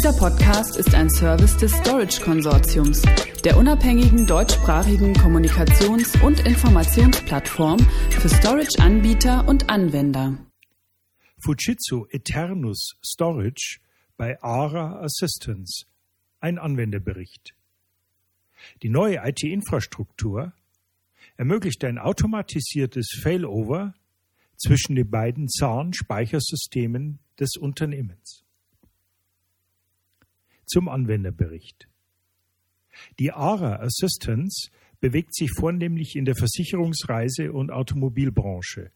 Dieser Podcast ist ein Service des Storage Konsortiums, der unabhängigen deutschsprachigen Kommunikations- und Informationsplattform für Storage-Anbieter und Anwender. Fujitsu Eternus Storage bei ARA Assistance. Ein Anwenderbericht. Die neue IT-Infrastruktur ermöglicht ein automatisiertes Failover zwischen den beiden SAN-Speichersystemen des Unternehmens. Zum Anwenderbericht. Die ARA Assistance bewegt sich vornehmlich in der Versicherungsreise- und Automobilbranche.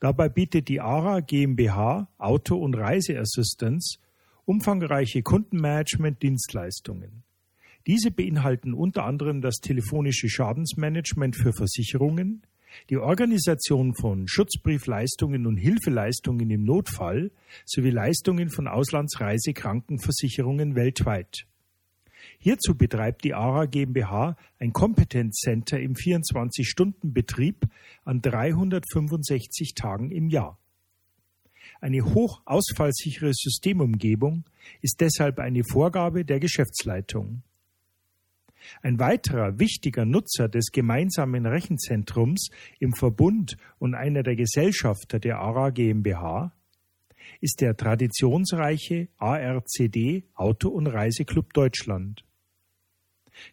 Dabei bietet die ARA GmbH Auto- und Reiseassistance umfangreiche Kundenmanagement-Dienstleistungen. Diese beinhalten unter anderem das telefonische Schadensmanagement für Versicherungen, die Organisation von Schutzbriefleistungen und Hilfeleistungen im Notfall sowie Leistungen von Auslandsreisekrankenversicherungen weltweit. Hierzu betreibt die ARA GmbH ein Competence Center im 24-Stunden-Betrieb an 365 Tagen im Jahr. Eine hochausfallsichere Systemumgebung ist deshalb eine Vorgabe der Geschäftsleitung. Ein weiterer wichtiger Nutzer des gemeinsamen Rechenzentrums im Verbund und einer der Gesellschafter der ARA GmbH ist der traditionsreiche ARCD Auto- und Reiseclub Deutschland.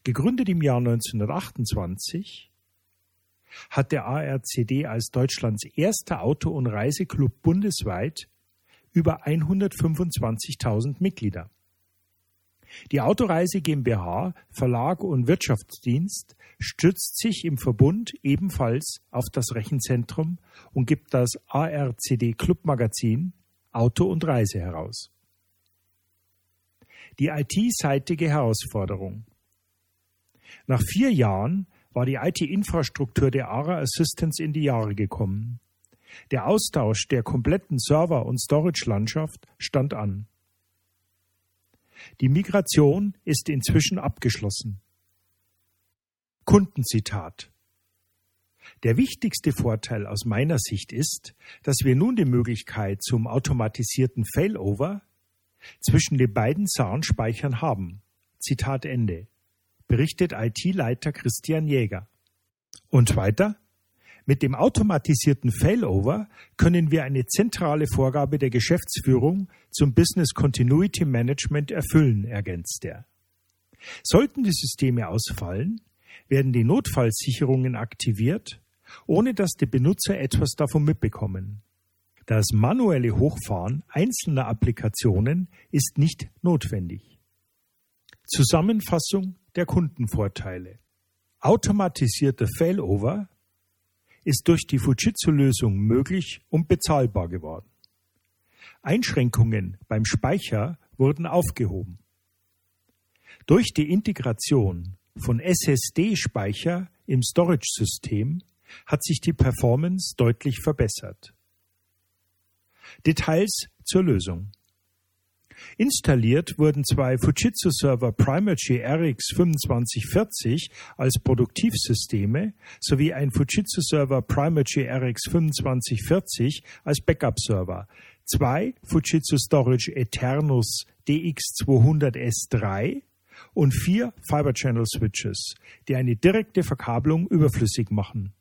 Gegründet im Jahr 1928 hat der ARCD als Deutschlands erster Auto- und Reiseclub bundesweit über 125.000 Mitglieder. Die Autoreise GmbH, Verlag und Wirtschaftsdienst stützt sich im Verbund ebenfalls auf das Rechenzentrum und gibt das ARCD Clubmagazin Auto und Reise heraus. Die IT-seitige Herausforderung. Nach vier Jahren war die IT-Infrastruktur der ARA Assistance in die Jahre gekommen. Der Austausch der kompletten Server- und Storage-Landschaft stand an. Die Migration ist inzwischen abgeschlossen. Kundenzitat Der wichtigste Vorteil aus meiner Sicht ist, dass wir nun die Möglichkeit zum automatisierten Failover zwischen den beiden SAN-Speichern haben. Zitat Ende. Berichtet IT-Leiter Christian Jäger. Und weiter? Mit dem automatisierten Failover können wir eine zentrale Vorgabe der Geschäftsführung zum Business Continuity Management erfüllen, ergänzt er. Sollten die Systeme ausfallen, werden die Notfallsicherungen aktiviert, ohne dass die Benutzer etwas davon mitbekommen. Das manuelle Hochfahren einzelner Applikationen ist nicht notwendig. Zusammenfassung der Kundenvorteile. Automatisierter Failover ist durch die Fujitsu-Lösung möglich und bezahlbar geworden. Einschränkungen beim Speicher wurden aufgehoben. Durch die Integration von SSD-Speicher im Storage-System hat sich die Performance deutlich verbessert. Details zur Lösung. Installiert wurden zwei Fujitsu-Server Primacy RX 2540 als Produktivsysteme sowie ein Fujitsu-Server Primacy RX 2540 als Backup-Server, zwei Fujitsu Storage Eternus DX200S3 und vier Fiber Channel Switches, die eine direkte Verkabelung überflüssig machen.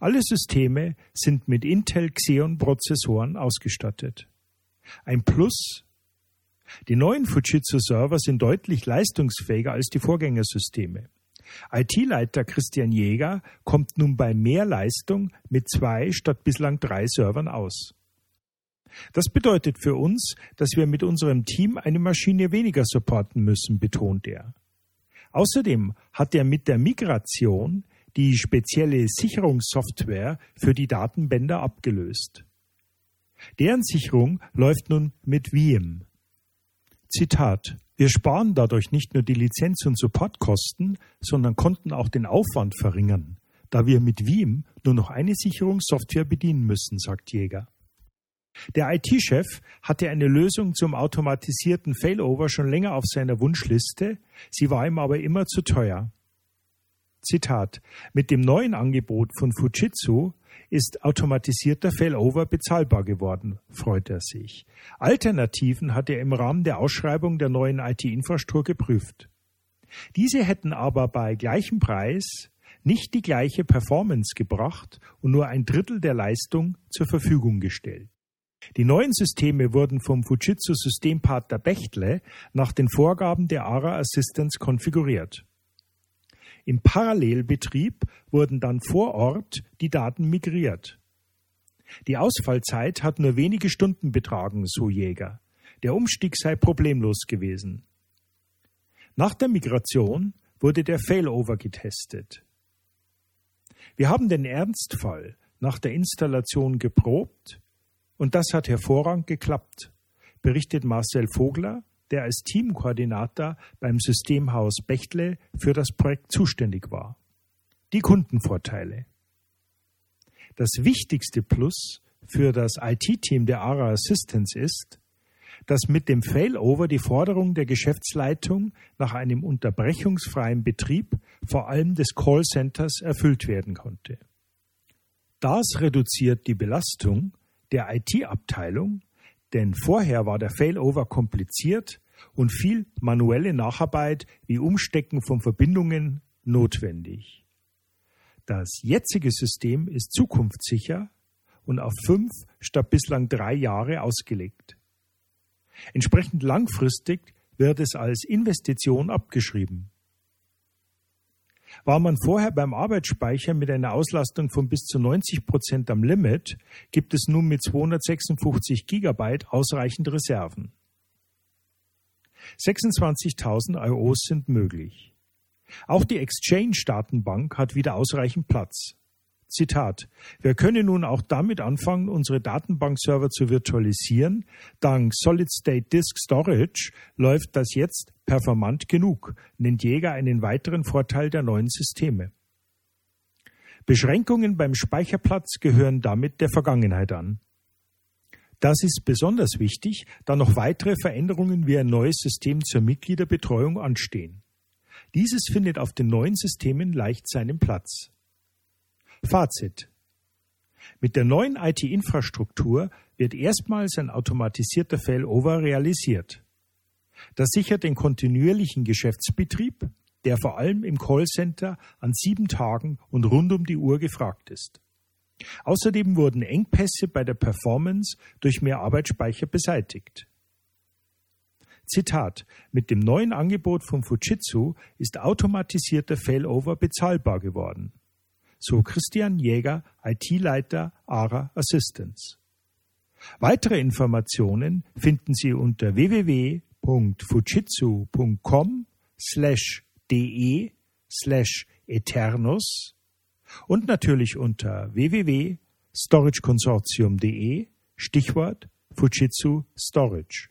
Alle Systeme sind mit Intel Xeon Prozessoren ausgestattet. Ein Plus die neuen Fujitsu-Server sind deutlich leistungsfähiger als die Vorgängersysteme. IT-Leiter Christian Jäger kommt nun bei mehr Leistung mit zwei statt bislang drei Servern aus. Das bedeutet für uns, dass wir mit unserem Team eine Maschine weniger supporten müssen, betont er. Außerdem hat er mit der Migration die spezielle Sicherungssoftware für die Datenbänder abgelöst. Deren Sicherung läuft nun mit Veeam. Zitat wir sparen dadurch nicht nur die Lizenz- und Supportkosten, sondern konnten auch den Aufwand verringern, da wir mit Veeam nur noch eine Sicherungssoftware bedienen müssen, sagt Jäger. Der IT-Chef hatte eine Lösung zum automatisierten Failover schon länger auf seiner Wunschliste, sie war ihm aber immer zu teuer. Zitat Mit dem neuen Angebot von Fujitsu ist automatisierter Failover bezahlbar geworden, freut er sich. Alternativen hat er im Rahmen der Ausschreibung der neuen IT-Infrastruktur geprüft. Diese hätten aber bei gleichem Preis nicht die gleiche Performance gebracht und nur ein Drittel der Leistung zur Verfügung gestellt. Die neuen Systeme wurden vom Fujitsu Systempartner Bechtle nach den Vorgaben der ARA Assistance konfiguriert. Im Parallelbetrieb wurden dann vor Ort die Daten migriert. Die Ausfallzeit hat nur wenige Stunden betragen, so Jäger. Der Umstieg sei problemlos gewesen. Nach der Migration wurde der Failover getestet. Wir haben den Ernstfall nach der Installation geprobt und das hat hervorragend geklappt, berichtet Marcel Vogler, der als Teamkoordinator beim Systemhaus Bechtle für das Projekt zuständig war. Die Kundenvorteile. Das wichtigste Plus für das IT-Team der ARA Assistance ist, dass mit dem Failover die Forderung der Geschäftsleitung nach einem unterbrechungsfreien Betrieb vor allem des Callcenters erfüllt werden konnte. Das reduziert die Belastung der IT-Abteilung, denn vorher war der Failover kompliziert und viel manuelle Nacharbeit wie Umstecken von Verbindungen notwendig. Das jetzige System ist zukunftssicher und auf fünf statt bislang drei Jahre ausgelegt. Entsprechend langfristig wird es als Investition abgeschrieben. War man vorher beim Arbeitsspeicher mit einer Auslastung von bis zu 90 Prozent am Limit, gibt es nun mit 256 Gigabyte ausreichend Reserven. 26.000 IOs sind möglich. Auch die Exchange-Datenbank hat wieder ausreichend Platz. Zitat. Wir können nun auch damit anfangen, unsere Datenbankserver zu virtualisieren. Dank Solid State Disk Storage läuft das jetzt performant genug, nennt Jäger einen weiteren Vorteil der neuen Systeme. Beschränkungen beim Speicherplatz gehören damit der Vergangenheit an. Das ist besonders wichtig, da noch weitere Veränderungen wie ein neues System zur Mitgliederbetreuung anstehen. Dieses findet auf den neuen Systemen leicht seinen Platz. Fazit. Mit der neuen IT-Infrastruktur wird erstmals ein automatisierter Failover realisiert. Das sichert den kontinuierlichen Geschäftsbetrieb, der vor allem im Callcenter an sieben Tagen und rund um die Uhr gefragt ist. Außerdem wurden Engpässe bei der Performance durch mehr Arbeitsspeicher beseitigt. Zitat: Mit dem neuen Angebot von Fujitsu ist automatisierter Failover bezahlbar geworden so Christian Jäger, IT-Leiter ARA Assistance. Weitere Informationen finden Sie unter www.fujitsu.com slash de slash eternus und natürlich unter www.storageconsortium.de Stichwort Fujitsu Storage.